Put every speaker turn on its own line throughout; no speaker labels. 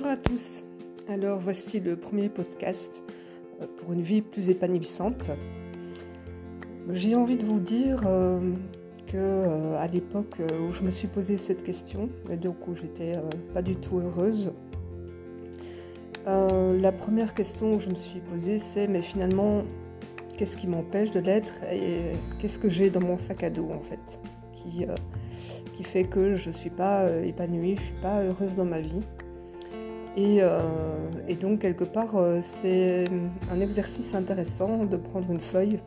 à tous. Alors voici le premier podcast euh, pour une vie plus épanouissante. J'ai envie de vous dire euh, que euh, à l'époque où je me suis posé cette question, et donc où j'étais pas du tout heureuse, la première question que je me suis posée c'est mais finalement qu'est-ce qui m'empêche de l'être et qu'est-ce que j'ai dans mon sac à dos en fait qui, qui fait que je ne suis pas épanouie, je ne suis pas heureuse dans ma vie. Euh, et, donc, quelque part, euh, c'est un exercice intéressant de prendre une feuille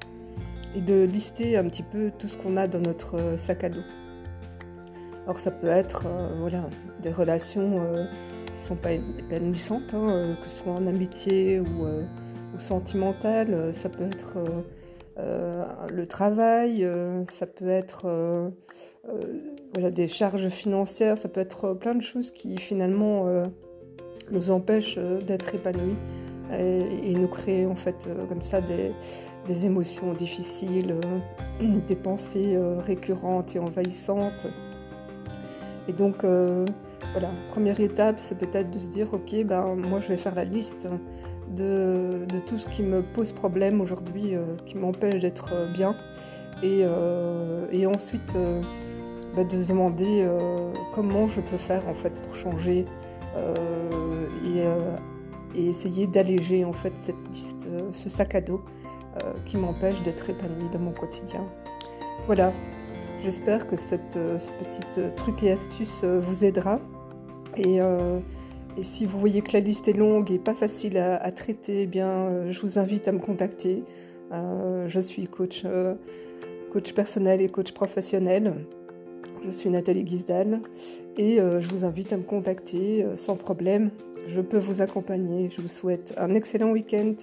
et de lister un petit peu tout ce qu'on a dans notre euh, sac à dos. Alors, ça peut être voilà, des relations qui ne sont pas épanouissantes, hein, que ce soit en amitié ou, ou sentimentale. Ça peut être le travail, ça peut être voilà, des charges financières, ça peut être plein de choses qui finalement nous empêche euh, d'être épanouis et, nous créer en fait euh, comme ça des, émotions difficiles, euh, des pensées récurrentes et envahissantes. Et donc voilà, première étape, c'est peut-être de se dire ok, ben moi je vais faire la liste de, tout ce qui me pose problème aujourd'hui, qui m'empêche d'être bien, et, ensuite ben, de se demander comment je peux faire en fait pour changer euh, euh, et, essayer d'alléger en fait cette liste, euh, ce sac à dos qui m'empêche d'être épanouie dans mon quotidien. Voilà, j'espère que cette, ce petit truc et astuce vous aidera. Et, si vous voyez que la liste est longue et pas facile à, traiter, eh bien, je vous invite à me contacter. je suis coach, coach personnel et coach professionnel. Je suis Nathalie Guisdal et euh, je vous invite à me contacter euh, sans problème. Je peux vous accompagner. Je vous souhaite un excellent week-end.